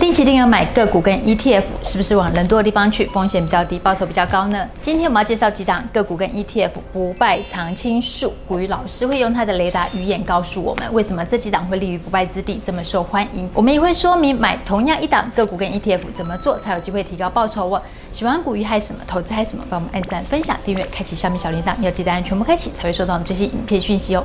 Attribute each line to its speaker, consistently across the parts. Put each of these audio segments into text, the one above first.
Speaker 1: 定期定额买个股跟 ETF，是不是往人多的地方去，风险比较低，报酬比较高呢？今天我们要介绍几档个股跟 ETF 不败常青树，股鱼老师会用他的雷达语言告诉我们，为什么这几档会立于不败之地，这么受欢迎。我们也会说明买同样一档个股跟 ETF 怎么做才有机会提高报酬哦。喜欢古鱼还是什么，投资还是什么，帮我们按赞、分享、订阅、开启下面小铃铛，要记得按全部开启，才会收到我们最新影片讯息哦。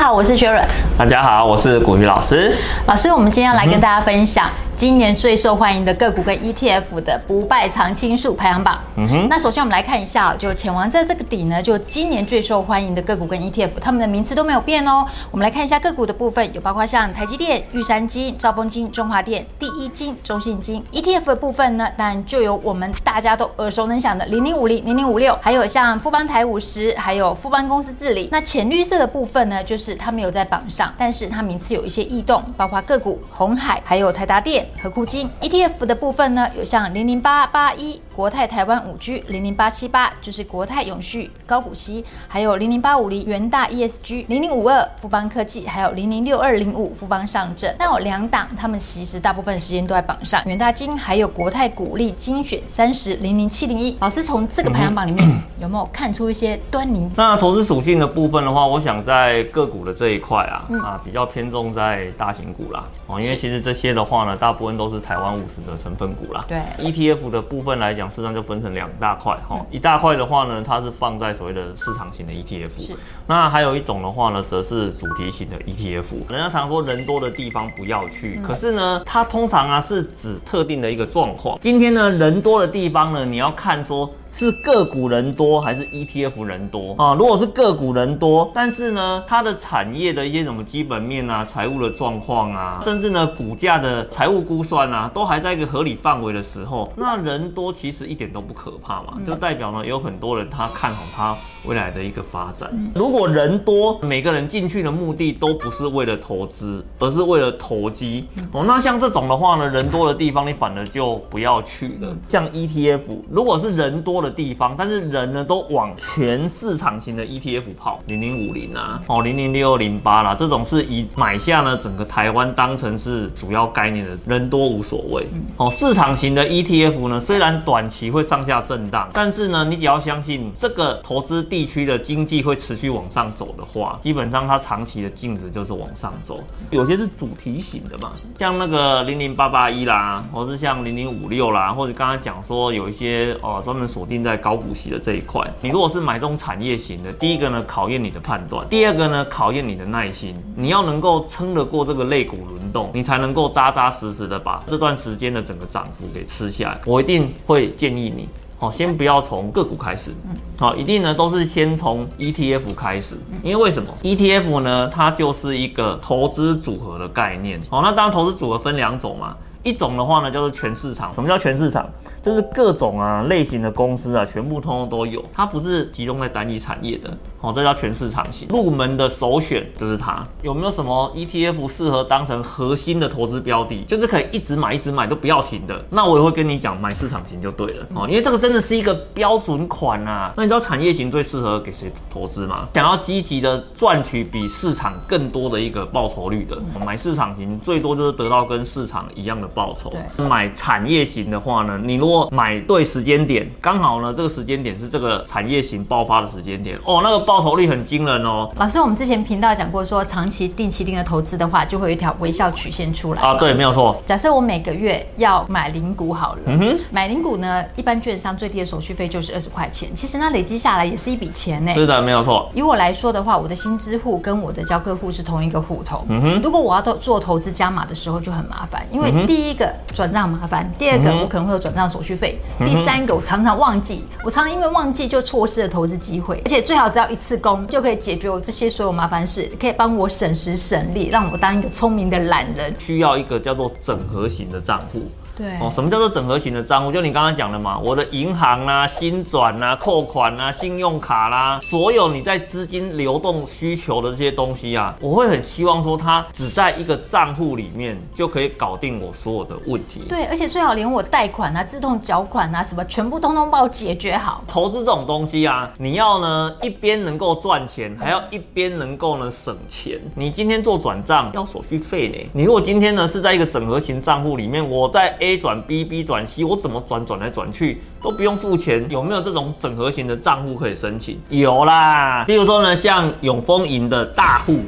Speaker 1: 好，我是薛润。
Speaker 2: 大家好，我是古雨老师。
Speaker 1: 老师，我们今天要来跟大家分享。今年最受欢迎的个股跟 ETF 的不败常青树排行榜。嗯哼，那首先我们来看一下，就潜王在这个底呢，就今年最受欢迎的个股跟 ETF，他们的名次都没有变哦。我们来看一下个股的部分，有包括像台积电、玉山金、兆丰金、中华电、第一金、中信金。ETF 的部分呢，当然就有我们大家都耳熟能详的零零五零、零零五六，还有像富邦台五十，还有富邦公司治理。那浅绿色的部分呢，就是它没有在榜上，但是它名次有一些异动，包括个股红海，还有台达电。和库金 ETF 的部分呢，有像零零八八一国泰台湾五 G，零零八七八就是国泰永续高股息，还有零零八五零元大 ESG，零零五二富邦科技，还有零零六二零五富邦上证。但有两档，他们其实大部分时间都在榜上，元大金还有国泰股利精选三十零零七零一。老师从这个排行榜里面有没有看出一些端倪？
Speaker 2: 那投资属性的部分的话，我想在个股的这一块啊，嗯、啊比较偏重在大型股啦，哦，因为其实这些的话呢，大部分都是。台湾五十的成分股啦，
Speaker 1: 对
Speaker 2: ETF 的部分来讲，事实上就分成两大块哈。一大块的话呢，它是放在所谓的市场型的 ETF，那还有一种的话呢，则是主题型的 ETF。人家常说人多的地方不要去，可是呢，它通常啊是指特定的一个状况。今天呢，人多的地方呢，你要看说。是个股人多还是 ETF 人多啊？如果是个股人多，但是呢，它的产业的一些什么基本面啊、财务的状况啊，甚至呢股价的财务估算啊，都还在一个合理范围的时候，那人多其实一点都不可怕嘛，就代表呢有很多人他看好它未来的一个发展。如果人多，每个人进去的目的都不是为了投资，而是为了投机哦。那像这种的话呢，人多的地方你反而就不要去了。像 ETF，如果是人多的地方，但是人呢都往全市场型的 ETF 跑，零零五零啊，哦零零六零八啦，这种是以买下呢整个台湾当成是主要概念的，人多无所谓。哦，市场型的 ETF 呢，虽然短期会上下震荡，但是呢，你只要相信这个投资地区的经济会持续往上走的话，基本上它长期的净值就是往上走。有些是主题型的嘛，像那个零零八八一啦，或是像零零五六啦，或者刚才讲说有一些哦专门锁定在高股息的这一块，你如果是买这种产业型的，第一个呢考验你的判断，第二个呢考验你的耐心，你要能够撑得过这个类股轮动，你才能够扎扎实实的把这段时间的整个涨幅给吃下来。我一定会建议你，好，先不要从个股开始，好，一定呢都是先从 ETF 开始，因为为什么？ETF 呢，它就是一个投资组合的概念。好，那当然投资组合分两种嘛。一种的话呢，叫做全市场。什么叫全市场？就是各种啊类型的公司啊，全部通通都有。它不是集中在单一产业的。哦，这叫全市场型。入门的首选就是它。有没有什么 ETF 适合当成核心的投资标的？就是可以一直买，一直买都不要停的。那我也会跟你讲，买市场型就对了。哦，因为这个真的是一个标准款啊。那你知道产业型最适合给谁投资吗？想要积极的赚取比市场更多的一个报酬率的，买市场型最多就是得到跟市场一样的。报酬。对，买产业型的话呢，你如果买对时间点，刚好呢这个时间点是这个产业型爆发的时间点哦，那个报酬率很惊人哦。
Speaker 1: 老师，我们之前频道讲过，说长期定期定额投资的话，就会有一条微笑曲线出来啊。
Speaker 2: 对，没有错。
Speaker 1: 假设我每个月要买零股好了，嗯哼，买零股呢，一般券商最低的手续费就是二十块钱，其实那累积下来也是一笔钱呢。
Speaker 2: 是的，没有错。
Speaker 1: 以我来说的话，我的新支户跟我的交割户是同一个户头，嗯哼，如果我要做做投资加码的时候就很麻烦，因为第一。第一个转账麻烦，第二个我可能会有转账手续费，嗯、第三个我常常忘记，我常常因为忘记就错失了投资机会，而且最好只要一次工就可以解决我这些所有麻烦事，可以帮我省时省力，让我当一个聪明的懒人。
Speaker 2: 需要一个叫做整合型的账户。
Speaker 1: 对
Speaker 2: 哦，什么叫做整合型的账户？就你刚刚讲的嘛，我的银行啦、啊、薪转啊、扣款啊、信用卡啦，所有你在资金流动需求的这些东西啊，我会很希望说它只在一个账户里面就可以搞定我所有的问题。
Speaker 1: 对，而且最好连我贷款啊、自动缴款啊什么，全部通通帮我解决好。
Speaker 2: 投资这种东西啊，你要呢一边能够赚钱，还要一边能够呢省钱。你今天做转账要手续费呢，你如果今天呢是在一个整合型账户里面，我在 A 转 B，B 转 C，我怎么转转来转去都不用付钱，有没有这种整合型的账户可以申请？有啦，比如说呢，像永丰银的大户。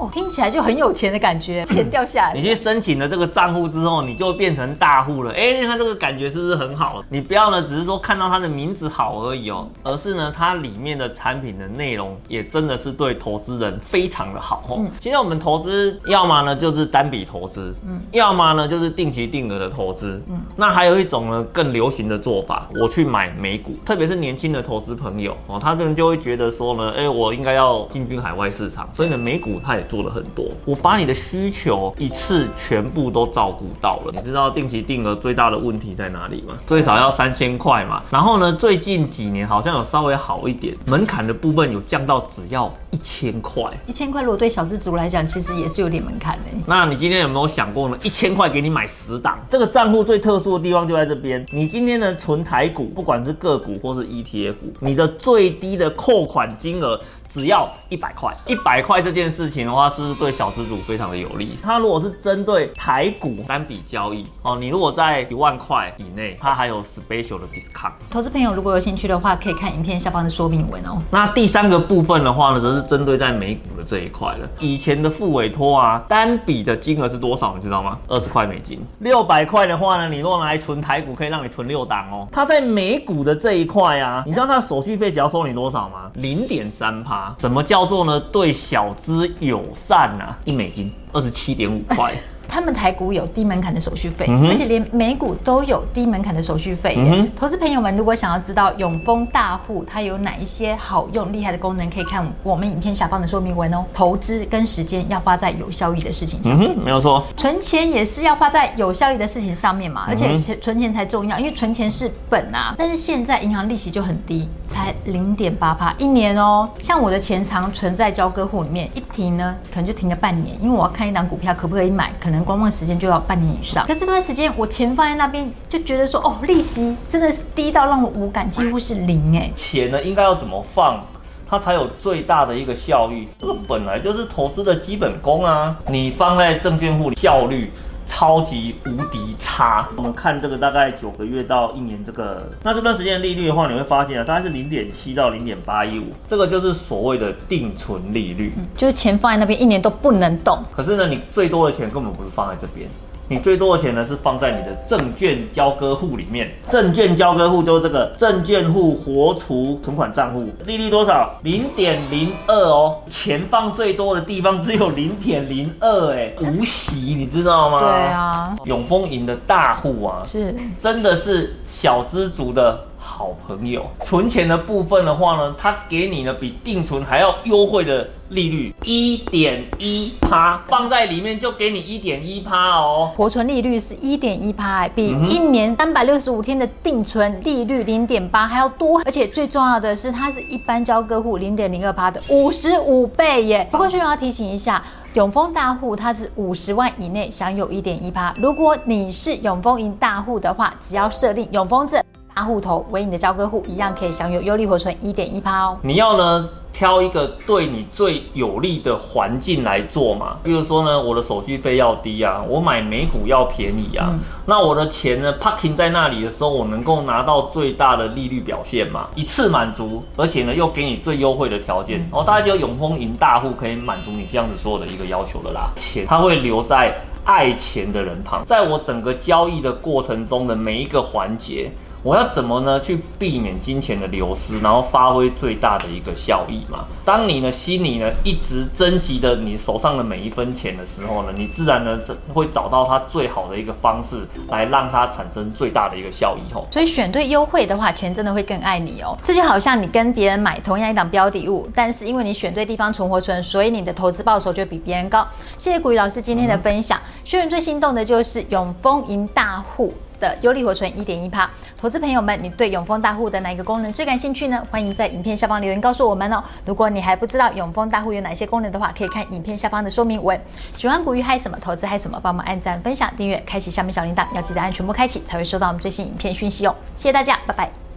Speaker 1: 哦，听起来就很有钱的感觉，钱掉下来。
Speaker 2: 你去申请了这个账户之后，你就变成大户了。哎，你看这个感觉是不是很好？你不要呢，只是说看到它的名字好而已哦，而是呢，它里面的产品的内容也真的是对投资人非常的好哦。嗯，现在我们投资，要么呢就是单笔投资，嗯，要么呢就是定期定额的投资，嗯，那还有一种呢更流行的做法，我去买美股，特别是年轻的投资朋友哦，他们就会觉得说呢，哎，我应该要进军海外市场，所以呢，美股它也。做了很多，我把你的需求一次全部都照顾到了。你知道定期定额最大的问题在哪里吗？最少要三千块嘛。然后呢，最近几年好像有稍微好一点，门槛的部分有降到只要一千块。
Speaker 1: 一千块如果对小资族来讲，其实也是有点门槛的。
Speaker 2: 那你今天有没有想过呢？一千块给你买十档，这个账户最特殊的地方就在这边。你今天呢存台股，不管是个股或是 ETF，你的最低的扣款金额。只要一百块，一百块这件事情的话，是对小资主非常的有利？它如果是针对台股单笔交易哦，你如果在一万块以内，它还有 special 的 discount。
Speaker 1: 投资朋友如果有兴趣的话，可以看影片下方的说明文哦。
Speaker 2: 那第三个部分的话呢，则是针对在美股的这一块了。以前的复委托啊，单笔的金额是多少？你知道吗？二十块美金。六百块的话呢，你如果拿来存台股，可以让你存六档哦。它在美股的这一块啊，你知道它的手续费只要收你多少吗？零点三趴。什么叫做呢？对小资友善啊，一美金二十七点五块。
Speaker 1: 他们台股有低门槛的手续费，嗯、而且连美股都有低门槛的手续费。嗯、投资朋友们，如果想要知道永丰大户它有哪一些好用厉害的功能，可以看我们影片下方的说明文哦。投资跟时间要花在有效益的事情上面，
Speaker 2: 嗯、没有错。
Speaker 1: 存钱也是要花在有效益的事情上面嘛，而且存钱才重要，因为存钱是本啊。但是现在银行利息就很低，才零点八趴一年哦。像我的钱常存在交割户里面，一停呢，可能就停了半年，因为我要看一档股票可不可以买，可能。观望时间就要半年以上，可这段时间我钱放在那边，就觉得说哦，利息真的是低到让我无感，几乎是零哎。
Speaker 2: 钱呢应该要怎么放，它才有最大的一个效益？这个本来就是投资的基本功啊，你放在证券户里效率。超级无敌差！我们看这个大概九个月到一年，这个那这段时间的利率的话，你会发现啊，大概是零点七到零点八一五，这个就是所谓的定存利率，
Speaker 1: 嗯，就是钱放在那边一年都不能动。
Speaker 2: 可是呢，你最多的钱根本不是放在这边。你最多的钱呢是放在你的证券交割户里面，证券交割户就是这个证券户活储存款账户，利率多少？零点零二哦，钱放最多的地方只有零点零二，哎，无息，你知道吗？
Speaker 1: 对啊，
Speaker 2: 永丰银的大户啊，
Speaker 1: 是，真
Speaker 2: 的是小资族的。好朋友，存钱的部分的话呢，他给你呢比定存还要优惠的利率，一点一趴，放在里面就给你一点一趴哦。
Speaker 1: 活存利率是一点一趴，比一年三百六十五天的定存利率零点八还要多，而且最重要的是，它是一般交割户零点零二趴的五十五倍耶。不过，需要提醒一下，永丰大户它是五十万以内享有一点一趴，如果你是永丰银大户的话，只要设定永丰证。大户头为你的交割户，一样可以享有优利活存一点一趴哦。
Speaker 2: 你要呢挑一个对你最有利的环境来做嘛，比如说呢，我的手续费要低啊，我买美股要便宜啊，嗯、那我的钱呢 parking 在那里的时候，我能够拿到最大的利率表现嘛，一次满足，而且呢又给你最优惠的条件，然后、嗯。哦、大家就永丰银大户可以满足你这样子所有的一个要求了啦，钱它会留在爱钱的人旁，在我整个交易的过程中的每一个环节。我要怎么呢去避免金钱的流失，然后发挥最大的一个效益嘛？当你呢心里呢一直珍惜着你手上的每一分钱的时候呢，你自然呢会找到它最好的一个方式来让它产生最大的一个效益吼。
Speaker 1: 所以选对优惠的话，钱真的会更爱你哦。这就好像你跟别人买同样一档标的物，但是因为你选对地方存活存，所以你的投资报酬就比别人高。谢谢股鱼老师今天的分享。学员最心动的就是永丰银大户。的优利活存一点一趴，投资朋友们，你对永丰大户的哪一个功能最感兴趣呢？欢迎在影片下方留言告诉我们哦。如果你还不知道永丰大户有哪些功能的话，可以看影片下方的说明文。喜欢股鱼嗨什么投资嗨什么，帮忙按赞、分享、订阅、开启下面小铃铛，要记得按全部开启，才会收到我们最新影片讯息哦。谢谢大家，拜拜。